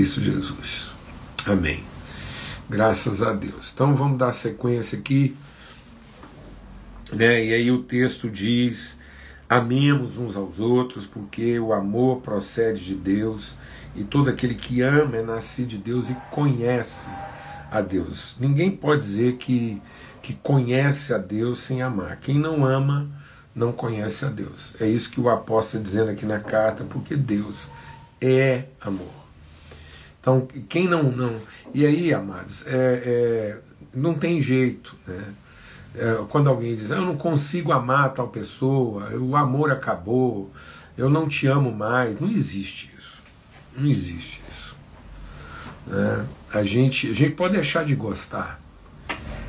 Cristo Jesus. Amém. Graças a Deus. Então vamos dar sequência aqui. Né? E aí o texto diz: amemos uns aos outros, porque o amor procede de Deus, e todo aquele que ama é nascido de Deus e conhece a Deus. Ninguém pode dizer que, que conhece a Deus sem amar. Quem não ama não conhece a Deus. É isso que o apóstolo está dizendo aqui na carta, porque Deus é amor. Então, quem não. não e aí, amados, é, é, não tem jeito. Né? É, quando alguém diz, eu não consigo amar tal pessoa, o amor acabou, eu não te amo mais, não existe isso. Não existe isso. Né? A, gente, a gente pode deixar de gostar.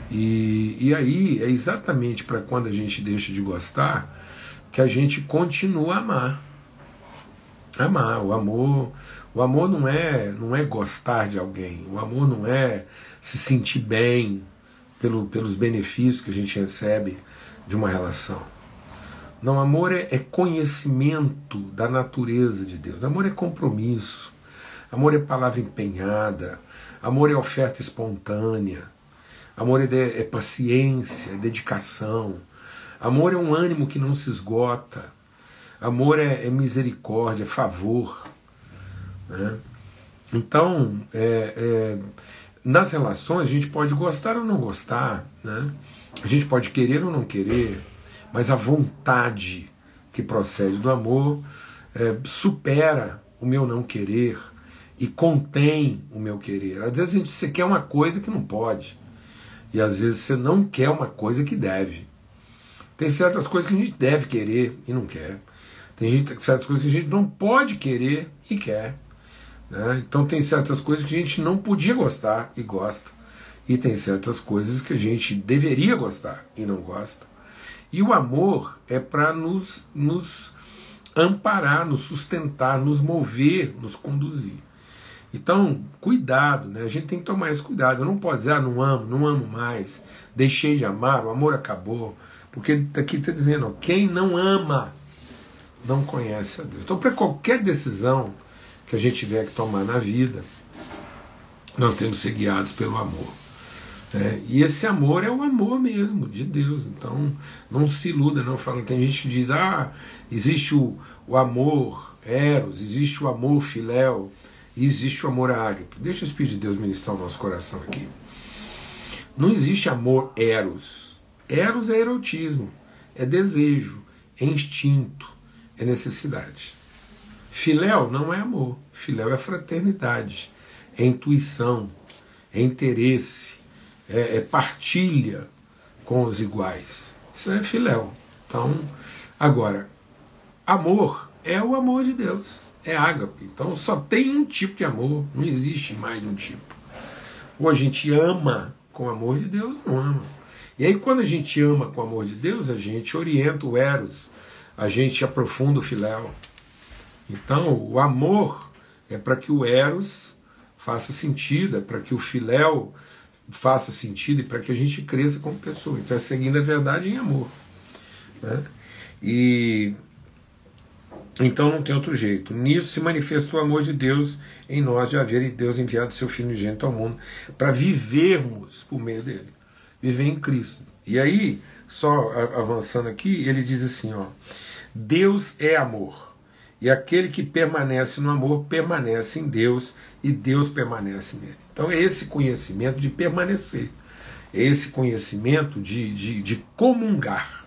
E, e aí é exatamente para quando a gente deixa de gostar que a gente continua a amar. Amar, o amor o amor não é, não é gostar de alguém, o amor não é se sentir bem pelo, pelos benefícios que a gente recebe de uma relação. Não, amor é, é conhecimento da natureza de Deus. Amor é compromisso. Amor é palavra empenhada. Amor é oferta espontânea. Amor é, de, é paciência, é dedicação. Amor é um ânimo que não se esgota. Amor é, é misericórdia, é favor. Né? Então, é, é, nas relações, a gente pode gostar ou não gostar, né? a gente pode querer ou não querer, mas a vontade que procede do amor é, supera o meu não querer e contém o meu querer. Às vezes a gente, você quer uma coisa que não pode, e às vezes você não quer uma coisa que deve. Tem certas coisas que a gente deve querer e não quer. Tem gente, certas coisas que a gente não pode querer e quer. Né? Então tem certas coisas que a gente não podia gostar e gosta. E tem certas coisas que a gente deveria gostar e não gosta. E o amor é para nos, nos amparar, nos sustentar, nos mover, nos conduzir. Então, cuidado, né? A gente tem que tomar esse cuidado. Eu não pode dizer, ah, não amo, não amo mais, deixei de amar, o amor acabou. Porque aqui está dizendo, quem não ama não conhece a Deus. Então, para qualquer decisão, que a gente tiver que tomar na vida, nós temos que ser guiados pelo amor. É, e esse amor é o amor mesmo de Deus. Então não se iluda, não fala. Tem gente que diz: ah, existe o, o amor eros, existe o amor filéu, existe o amor ágape. Deixa o Espírito de Deus ministrar o nosso coração aqui. Não existe amor eros. Eros é erotismo, é desejo, é instinto, é necessidade. Filéu não é amor, filéu é fraternidade, é intuição, é interesse, é, é partilha com os iguais. Isso é filéu. Então, agora, amor é o amor de Deus, é ágape. Então só tem um tipo de amor, não existe mais um tipo. Ou a gente ama com o amor de Deus, ou não ama. E aí, quando a gente ama com o amor de Deus, a gente orienta o Eros, a gente aprofunda o Filéu. Então, o amor é para que o Eros faça sentido, é para que o Filéu faça sentido e para que a gente cresça como pessoa. Então, é seguindo a verdade em amor. Né? E então não tem outro jeito. Nisso se manifestou o amor de Deus em nós de haver Deus enviado seu Filho unigênito ao mundo para vivermos por meio dele, viver em Cristo. E aí, só avançando aqui, ele diz assim, ó: Deus é amor. E aquele que permanece no amor permanece em Deus e Deus permanece nele. Então é esse conhecimento de permanecer, é esse conhecimento de, de, de comungar.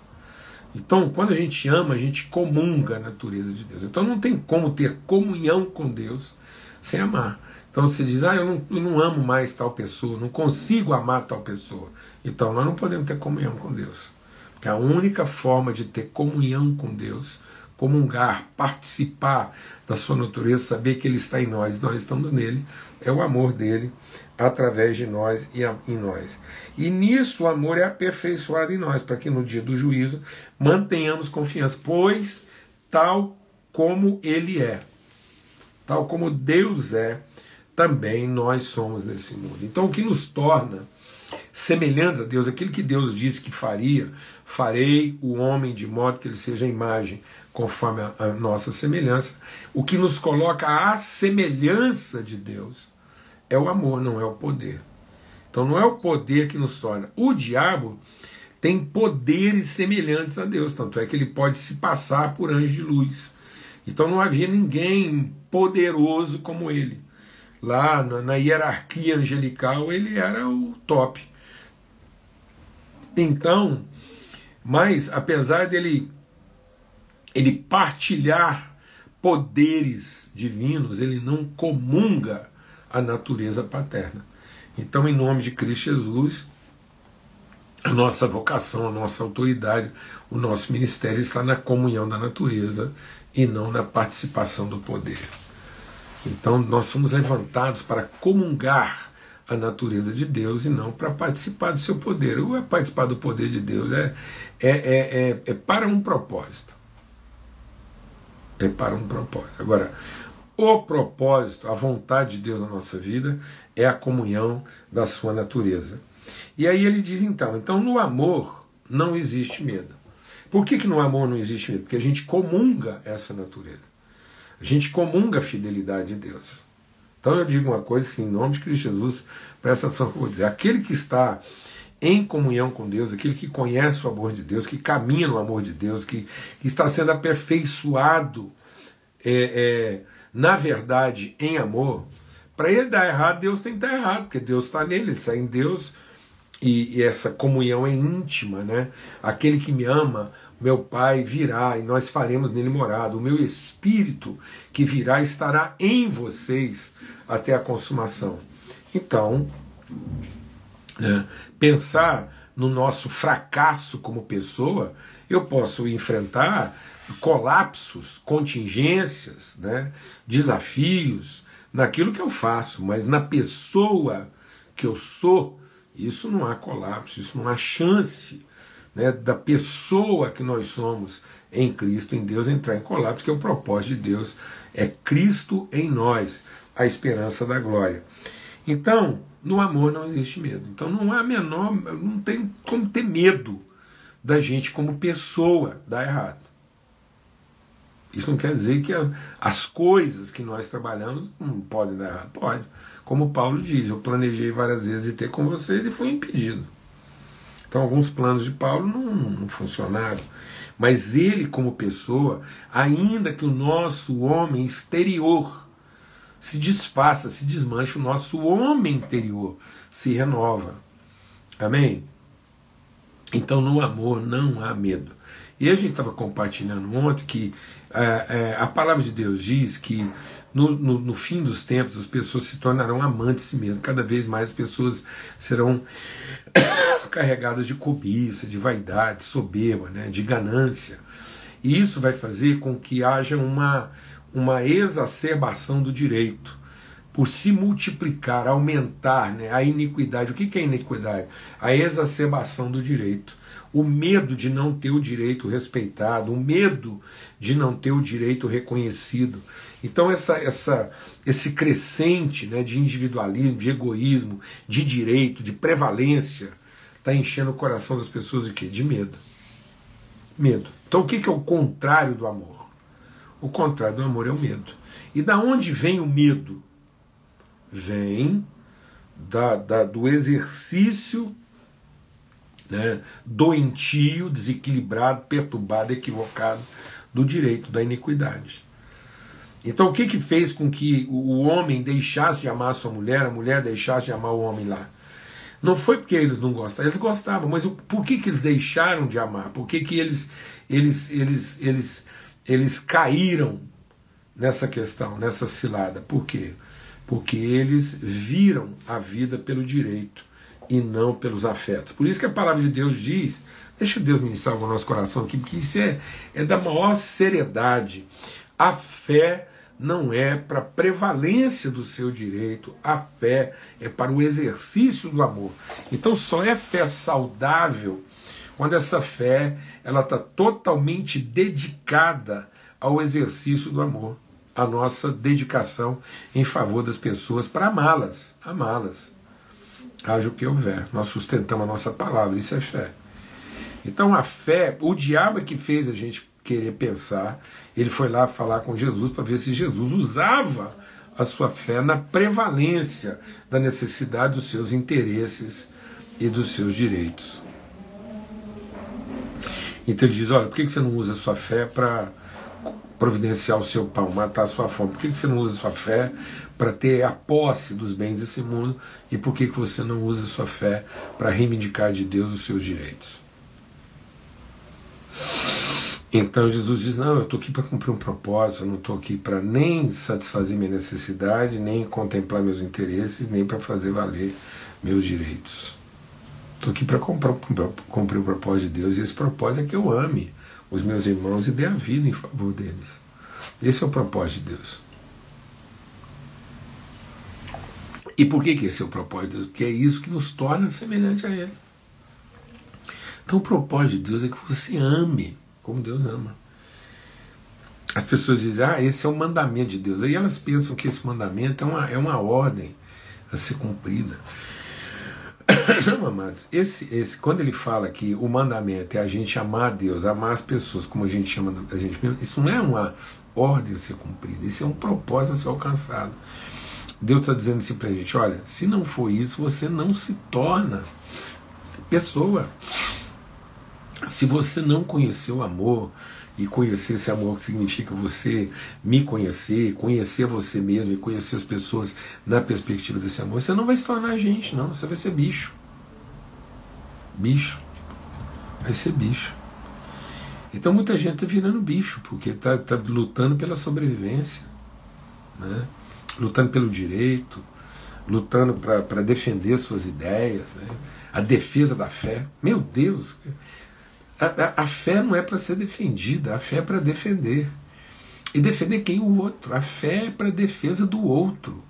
Então, quando a gente ama, a gente comunga a natureza de Deus. Então não tem como ter comunhão com Deus sem amar. Então você diz, ah, eu não, eu não amo mais tal pessoa, não consigo amar tal pessoa. Então nós não podemos ter comunhão com Deus. Porque a única forma de ter comunhão com Deus comungar, participar da sua natureza, saber que Ele está em nós, nós estamos nele, é o amor dele através de nós e em nós. E nisso o amor é aperfeiçoado em nós, para que no dia do juízo mantenhamos confiança, pois tal como Ele é, tal como Deus é, também nós somos nesse mundo. Então o que nos torna semelhantes a Deus, aquilo que Deus disse que faria, farei o homem de modo que ele seja a imagem conforme a, a nossa semelhança. O que nos coloca à semelhança de Deus é o amor, não é o poder. Então não é o poder que nos torna. O diabo tem poderes semelhantes a Deus, tanto é que ele pode se passar por anjo de luz. Então não havia ninguém poderoso como ele. Lá na, na hierarquia angelical ele era o top. Então, mas apesar dele ele partilhar poderes divinos, ele não comunga a natureza paterna. Então, em nome de Cristo Jesus, a nossa vocação, a nossa autoridade, o nosso ministério está na comunhão da natureza e não na participação do poder. Então, nós somos levantados para comungar a natureza de Deus e não para participar do seu poder. Ou é participar do poder de Deus, é, é, é, é, é para um propósito. É para um propósito. Agora, o propósito, a vontade de Deus na nossa vida é a comunhão da sua natureza. E aí ele diz então, então no amor não existe medo. Por que, que no amor não existe medo? Porque a gente comunga essa natureza. A gente comunga a fidelidade de Deus. Então eu digo uma coisa assim, em nome de Cristo Jesus, presta atenção no que eu vou dizer. Aquele que está em comunhão com Deus, aquele que conhece o amor de Deus, que caminha no amor de Deus, que, que está sendo aperfeiçoado é, é, na verdade, em amor, para ele dar errado, Deus tem que dar errado, porque Deus está nele, ele está em Deus, e, e, essa comunhão é íntima, né? Aquele que me ama, meu Pai virá e nós faremos nele morada. O meu Espírito que virá estará em vocês até a consumação. Então, né, pensar no nosso fracasso como pessoa, eu posso enfrentar colapsos, contingências, né, desafios naquilo que eu faço, mas na pessoa que eu sou, isso não há colapso, isso não há chance né, da pessoa que nós somos em Cristo, em Deus, entrar em colapso, que é o propósito de Deus, é Cristo em nós, a esperança da glória. Então, no amor não existe medo. Então não há menor, não tem como ter medo da gente como pessoa dar errado. Isso não quer dizer que as coisas que nós trabalhamos não podem dar errado. Pode. Como Paulo diz, eu planejei várias vezes ir ter com vocês e fui impedido. Então alguns planos de Paulo não, não funcionaram. Mas ele, como pessoa, ainda que o nosso homem exterior se desfaça, se desmanche, o nosso homem interior se renova. Amém? Então no amor não há medo. E a gente estava compartilhando ontem que é, é, a palavra de Deus diz que no, no, no, fim dos tempos as pessoas se tornarão amantes de si mesmas. Cada vez mais as pessoas serão carregadas de cobiça, de vaidade, soberba, né, de ganância. E isso vai fazer com que haja uma uma exacerbação do direito, por se multiplicar, aumentar né, a iniquidade. O que é iniquidade? A exacerbação do direito. O medo de não ter o direito respeitado, o medo de não ter o direito reconhecido. Então, essa, essa, esse crescente né, de individualismo, de egoísmo, de direito, de prevalência, está enchendo o coração das pessoas de quê? De medo. Medo. Então, o que é o contrário do amor? O contrário do amor é o medo. E da onde vem o medo? Vem da, da, do exercício né, doentio, desequilibrado, perturbado, equivocado do direito da iniquidade. Então, o que, que fez com que o homem deixasse de amar sua mulher, a mulher deixasse de amar o homem lá? Não foi porque eles não gostavam, eles gostavam, mas por que, que eles deixaram de amar? Por que, que eles, eles, eles, eles eles caíram nessa questão, nessa cilada. Por quê? Porque eles viram a vida pelo direito e não pelos afetos. Por isso que a palavra de Deus diz, deixa Deus ministrar o nosso coração aqui, porque isso é, é da maior seriedade. A fé não é para prevalência do seu direito, a fé é para o exercício do amor. Então só é fé saudável quando essa fé ela está totalmente dedicada ao exercício do amor, a nossa dedicação em favor das pessoas para amá-las, amá-las. haja o que houver. Nós sustentamos a nossa palavra, isso é fé. Então a fé, o diabo é que fez a gente querer pensar, ele foi lá falar com Jesus para ver se Jesus usava a sua fé na prevalência da necessidade dos seus interesses e dos seus direitos. Então ele diz: olha, por que você não usa a sua fé para providenciar o seu pão, matar a sua fome? Por que você não usa a sua fé para ter a posse dos bens desse mundo? E por que você não usa a sua fé para reivindicar de Deus os seus direitos? Então Jesus diz: Não, eu estou aqui para cumprir um propósito, eu não estou aqui para nem satisfazer minha necessidade, nem contemplar meus interesses, nem para fazer valer meus direitos. Estou aqui para cumprir o propósito de Deus, e esse propósito é que eu ame os meus irmãos e dê a vida em favor deles. Esse é o propósito de Deus. E por que, que esse é o propósito de Deus? Porque é isso que nos torna semelhante a Ele. Então o propósito de Deus é que você ame como Deus ama. As pessoas dizem, ah, esse é o mandamento de Deus. Aí elas pensam que esse mandamento é uma, é uma ordem a ser cumprida. Não, amados, esse, esse, quando ele fala que o mandamento é a gente amar a Deus, amar as pessoas como a gente ama a gente mesmo, isso não é uma ordem a ser cumprida, isso é um propósito a ser alcançado. Deus está dizendo assim para a gente: olha, se não for isso, você não se torna pessoa. Se você não conheceu o amor, e conhecer esse amor que significa você me conhecer, conhecer você mesmo e conhecer as pessoas na perspectiva desse amor, você não vai se tornar gente, não, você vai ser bicho. Bicho. Vai ser bicho. Então muita gente está virando bicho, porque está tá lutando pela sobrevivência, né? lutando pelo direito, lutando para defender suas ideias, né? a defesa da fé. Meu Deus! A, a, a fé não é para ser defendida, a fé é para defender. E defender quem? O outro. A fé é para defesa do outro.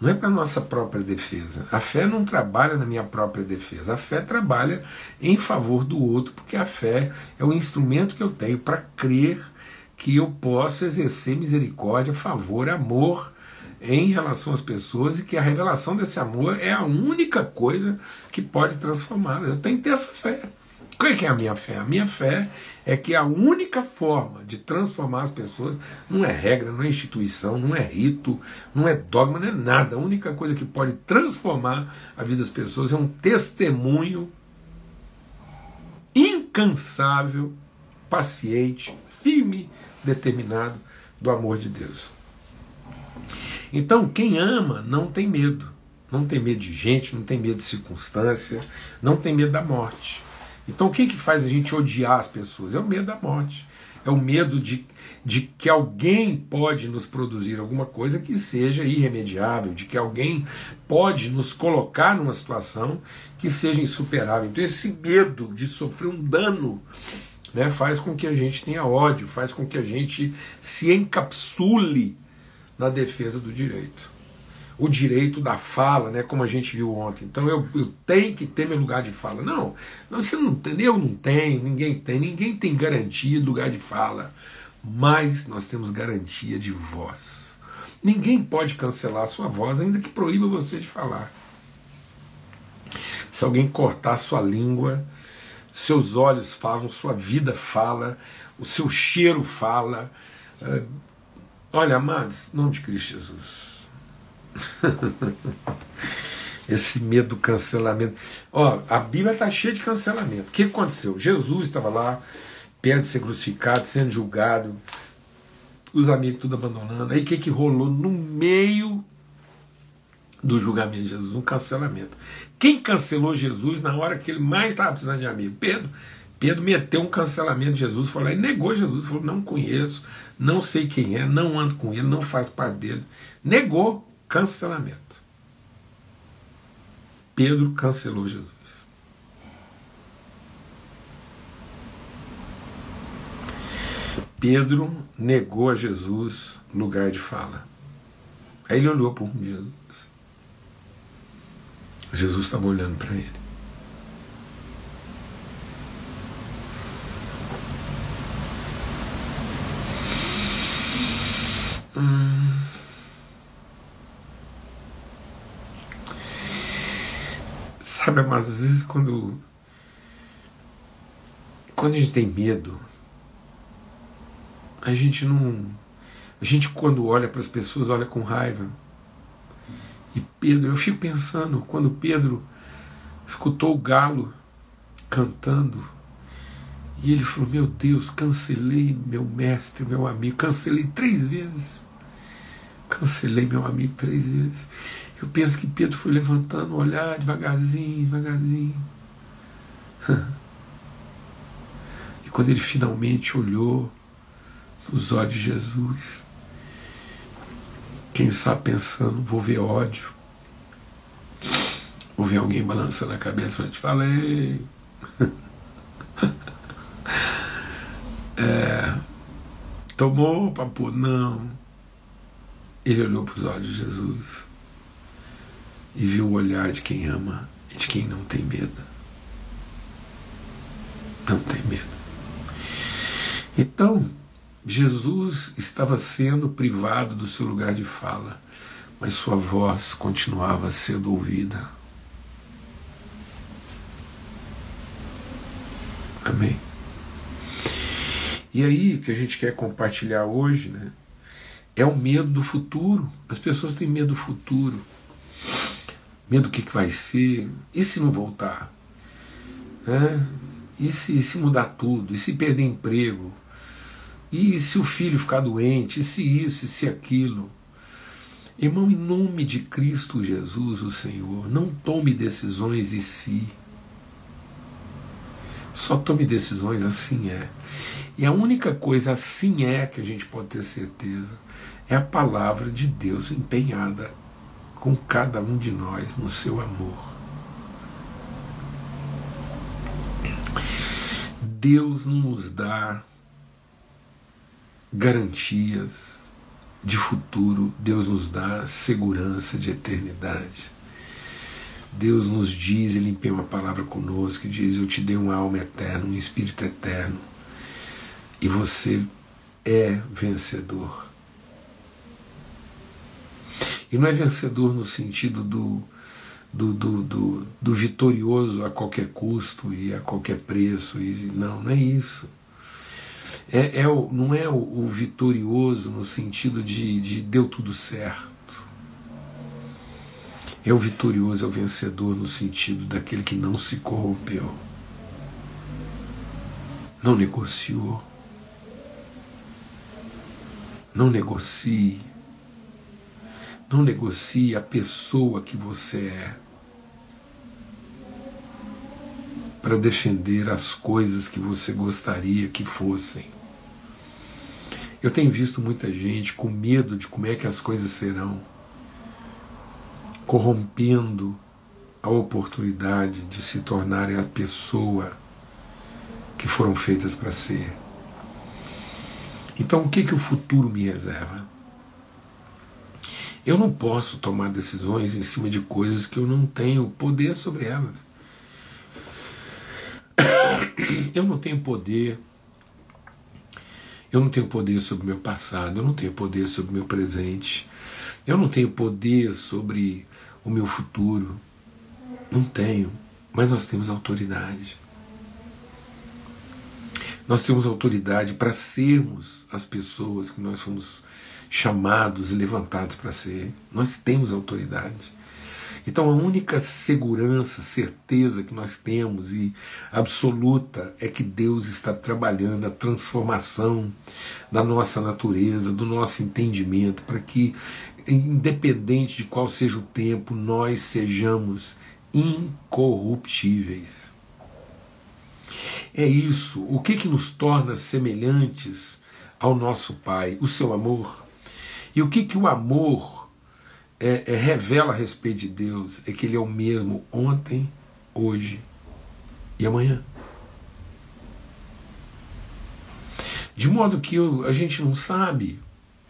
Não é para nossa própria defesa. A fé não trabalha na minha própria defesa. A fé trabalha em favor do outro, porque a fé é o instrumento que eu tenho para crer que eu posso exercer misericórdia, favor, amor em relação às pessoas e que a revelação desse amor é a única coisa que pode transformá-las. Eu tenho que ter essa fé. O que é a minha fé? A minha fé é que a única forma de transformar as pessoas não é regra, não é instituição, não é rito, não é dogma, não é nada. A única coisa que pode transformar a vida das pessoas é um testemunho incansável, paciente, firme, determinado do amor de Deus. Então, quem ama não tem medo. Não tem medo de gente, não tem medo de circunstância, não tem medo da morte. Então o que, que faz a gente odiar as pessoas? É o medo da morte. É o medo de, de que alguém pode nos produzir alguma coisa que seja irremediável, de que alguém pode nos colocar numa situação que seja insuperável. Então esse medo de sofrer um dano né, faz com que a gente tenha ódio, faz com que a gente se encapsule na defesa do direito o direito da fala, né, como a gente viu ontem. Então eu, eu tenho que ter meu lugar de fala. Não, você não tem, eu não tenho, ninguém tem, ninguém tem garantia de lugar de fala, mas nós temos garantia de voz. Ninguém pode cancelar a sua voz, ainda que proíba você de falar. Se alguém cortar sua língua, seus olhos falam, sua vida fala, o seu cheiro fala. Eh, olha, amados, em nome de Cristo Jesus Esse medo do cancelamento. Ó, a Bíblia está cheia de cancelamento. O que aconteceu? Jesus estava lá, perto de ser crucificado, sendo julgado, os amigos tudo abandonando. Aí o que, que rolou no meio do julgamento de Jesus? Um cancelamento. Quem cancelou Jesus na hora que ele mais estava precisando de amigo? Pedro. Pedro meteu um cancelamento de Jesus, falou e negou Jesus, falou: não conheço, não sei quem é, não ando com ele, não faz parte dele. Negou cancelamento. Pedro cancelou Jesus. Pedro negou a Jesus lugar de fala. Aí ele olhou para o Jesus. Jesus estava olhando para ele. Sabe, mas às vezes quando. Quando a gente tem medo, a gente não. A gente, quando olha para as pessoas, olha com raiva. E Pedro, eu fico pensando, quando Pedro escutou o galo cantando, e ele falou: Meu Deus, cancelei meu mestre, meu amigo, cancelei três vezes. Cancelei meu amigo três vezes. Eu penso que Pedro foi levantando, olhar devagarzinho, devagarzinho. E quando ele finalmente olhou nos olhos de Jesus, quem sabe pensando, vou ver ódio. Vou ver alguém balançando a cabeça, eu te falei. é, tomou, papo? Não. Ele olhou para os olhos de Jesus e viu o olhar de quem ama e de quem não tem medo. Não tem medo. Então, Jesus estava sendo privado do seu lugar de fala, mas sua voz continuava sendo ouvida. Amém. E aí, o que a gente quer compartilhar hoje, né, é o medo do futuro. As pessoas têm medo do futuro medo do que, que vai ser, e se não voltar? Né? E se, se mudar tudo? E se perder emprego? E se o filho ficar doente? E se isso? E se aquilo? Irmão, em nome de Cristo Jesus, o Senhor, não tome decisões e si. Só tome decisões assim é. E a única coisa assim é que a gente pode ter certeza é a palavra de Deus empenhada com cada um de nós no seu amor. Deus não nos dá garantias de futuro, Deus nos dá segurança de eternidade. Deus nos diz, Ele empenha uma palavra conosco e diz: Eu te dei uma alma eterna, um espírito eterno, e você é vencedor. E não é vencedor no sentido do, do, do, do, do vitorioso a qualquer custo e a qualquer preço. E, não, não é isso. É, é o, não é o, o, vitorioso no sentido de, de deu tudo certo. É o vitorioso, é o vencedor no sentido daquele que não se corrompeu, não negociou, não negocie, não negocie a pessoa que você é para defender as coisas que você gostaria que fossem. Eu tenho visto muita gente com medo de como é que as coisas serão, corrompendo a oportunidade de se tornarem a pessoa que foram feitas para ser. Então, o que, que o futuro me reserva? Eu não posso tomar decisões em cima de coisas que eu não tenho poder sobre elas. Eu não tenho poder. Eu não tenho poder sobre o meu passado, eu não tenho poder sobre o meu presente, eu não tenho poder sobre o meu futuro. Não tenho, mas nós temos autoridade. Nós temos autoridade para sermos as pessoas que nós fomos chamados e levantados para ser. Nós temos autoridade. Então a única segurança, certeza que nós temos e absoluta é que Deus está trabalhando a transformação da nossa natureza, do nosso entendimento, para que, independente de qual seja o tempo, nós sejamos incorruptíveis. É isso. O que, que nos torna semelhantes ao nosso Pai? O seu amor. E o que, que o amor é, é, revela a respeito de Deus? É que Ele é o mesmo ontem, hoje e amanhã. De modo que a gente não sabe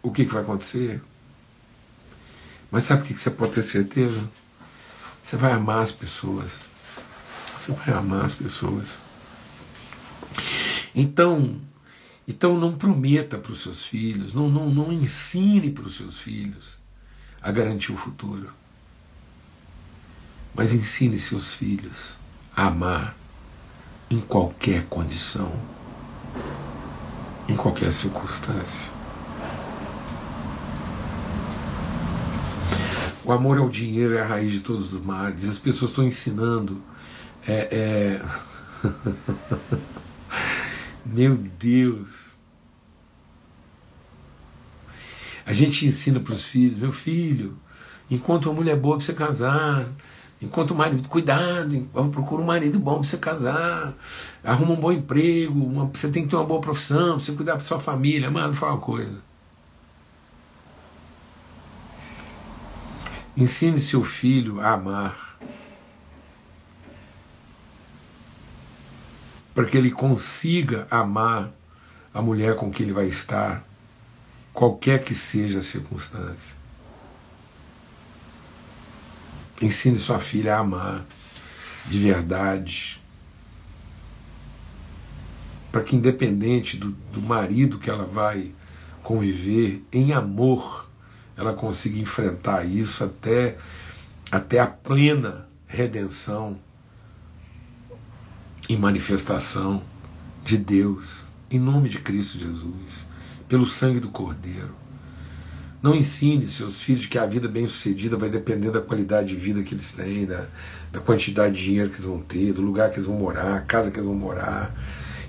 o que, que vai acontecer. Mas sabe o que, que você pode ter certeza? Você vai amar as pessoas. Você vai amar as pessoas. Então, então não prometa para os seus filhos, não, não, não ensine para os seus filhos a garantir o futuro. Mas ensine seus filhos a amar em qualquer condição, em qualquer circunstância. O amor ao dinheiro é a raiz de todos os males. As pessoas estão ensinando. É, é... Meu Deus. A gente ensina para os filhos, meu filho, enquanto uma mulher boa para você casar, enquanto o marido, cuidado, procura um marido bom para você casar, arruma um bom emprego, uma, você tem que ter uma boa profissão, para você cuidar da sua família. Mano, fala uma coisa. Ensine seu filho a amar. Para que ele consiga amar a mulher com que ele vai estar, qualquer que seja a circunstância. Ensine sua filha a amar de verdade. Para que, independente do, do marido que ela vai conviver, em amor, ela consiga enfrentar isso até, até a plena redenção e manifestação de Deus, em nome de Cristo Jesus, pelo sangue do Cordeiro. Não ensine seus filhos que a vida bem-sucedida vai depender da qualidade de vida que eles têm, da, da quantidade de dinheiro que eles vão ter, do lugar que eles vão morar, casa que eles vão morar.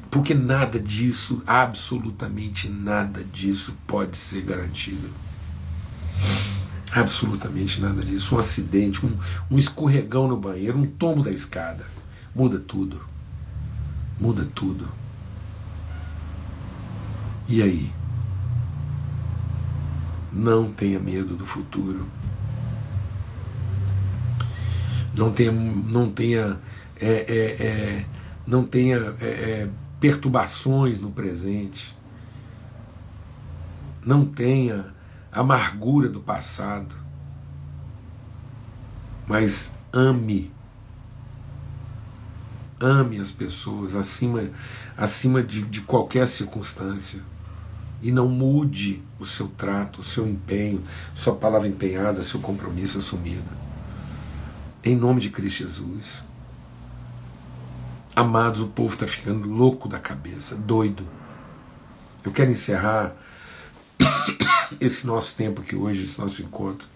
Porque nada disso, absolutamente nada disso pode ser garantido. Absolutamente nada disso. Um acidente, um, um escorregão no banheiro, um tombo da escada. Muda tudo. Muda tudo. E aí? Não tenha medo do futuro. Não tenha, não tenha, é, é, é, não tenha é, é, perturbações no presente. Não tenha amargura do passado, mas ame. Ame as pessoas acima, acima de, de qualquer circunstância. E não mude o seu trato, o seu empenho, sua palavra empenhada, seu compromisso assumido. Em nome de Cristo Jesus. Amados, o povo está ficando louco da cabeça, doido. Eu quero encerrar esse nosso tempo aqui hoje, esse nosso encontro.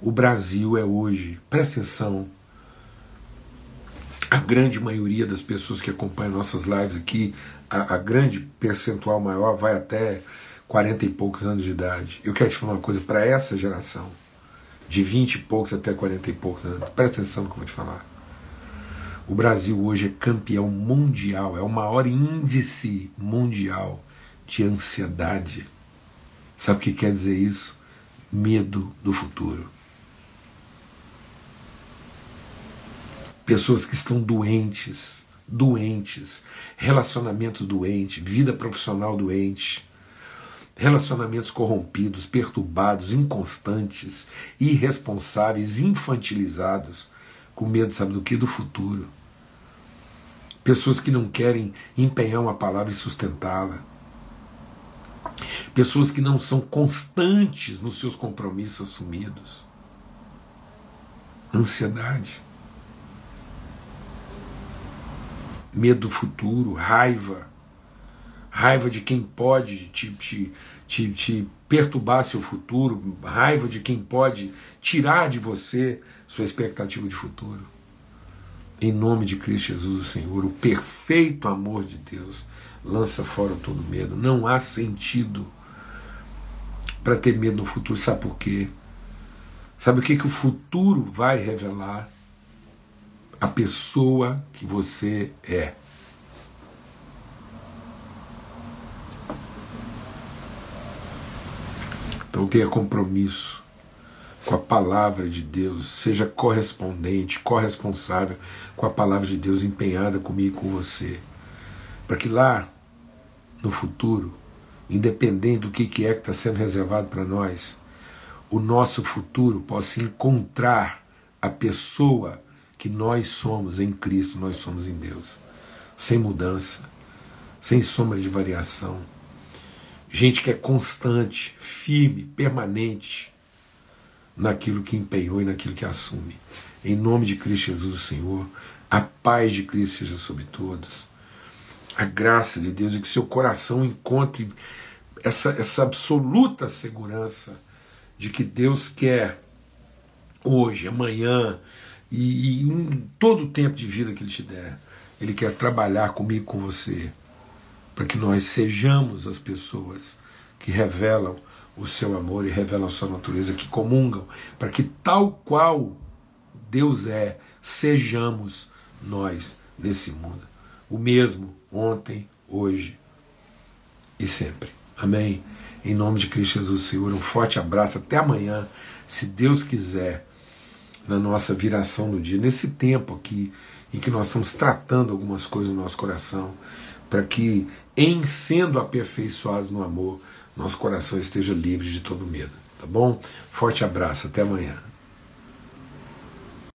O Brasil é hoje, presta atenção, a grande maioria das pessoas que acompanham nossas lives aqui, a, a, grande percentual maior vai até 40 e poucos anos de idade. Eu quero te falar uma coisa para essa geração, de 20 e poucos até 40 e poucos anos, presta atenção no que eu vou te falar. O Brasil hoje é campeão mundial, é o maior índice mundial de ansiedade Sabe o que quer dizer isso? Medo do futuro. Pessoas que estão doentes, doentes, relacionamento doente, vida profissional doente, relacionamentos corrompidos, perturbados, inconstantes, irresponsáveis, infantilizados, com medo, sabe do que? Do futuro. Pessoas que não querem empenhar uma palavra e sustentá-la pessoas que não são constantes nos seus compromissos assumidos. Ansiedade, medo do futuro, raiva, raiva de quem pode te, te, te, te perturbar seu futuro, raiva de quem pode tirar de você sua expectativa de futuro. Em nome de Cristo Jesus, o Senhor, o perfeito amor de Deus lança fora todo medo. Não há sentido para ter medo no futuro. Sabe por quê? Sabe o que, que o futuro vai revelar? A pessoa que você é. Então tenha compromisso com a palavra de Deus, seja correspondente, corresponsável com a palavra de Deus empenhada comigo e com você. Para que lá no futuro, independente do que é que está sendo reservado para nós, o nosso futuro possa encontrar a pessoa que nós somos em Cristo, nós somos em Deus, sem mudança, sem sombra de variação. Gente que é constante, firme, permanente, naquilo que empenhou e naquilo que assume. Em nome de Cristo Jesus, o Senhor, a paz de Cristo seja sobre todos. A graça de Deus e que seu coração encontre essa, essa absoluta segurança de que Deus quer hoje, amanhã e, e em todo o tempo de vida que Ele te der, Ele quer trabalhar comigo, com você, para que nós sejamos as pessoas que revelam o seu amor e revelam a sua natureza, que comungam, para que tal qual Deus é, sejamos nós nesse mundo. O mesmo ontem, hoje e sempre. Amém? Em nome de Cristo Jesus, Senhor, um forte abraço. Até amanhã, se Deus quiser, na nossa viração no dia, nesse tempo aqui em que nós estamos tratando algumas coisas no nosso coração, para que, em sendo aperfeiçoados no amor, nosso coração esteja livre de todo medo. Tá bom? Forte abraço, até amanhã.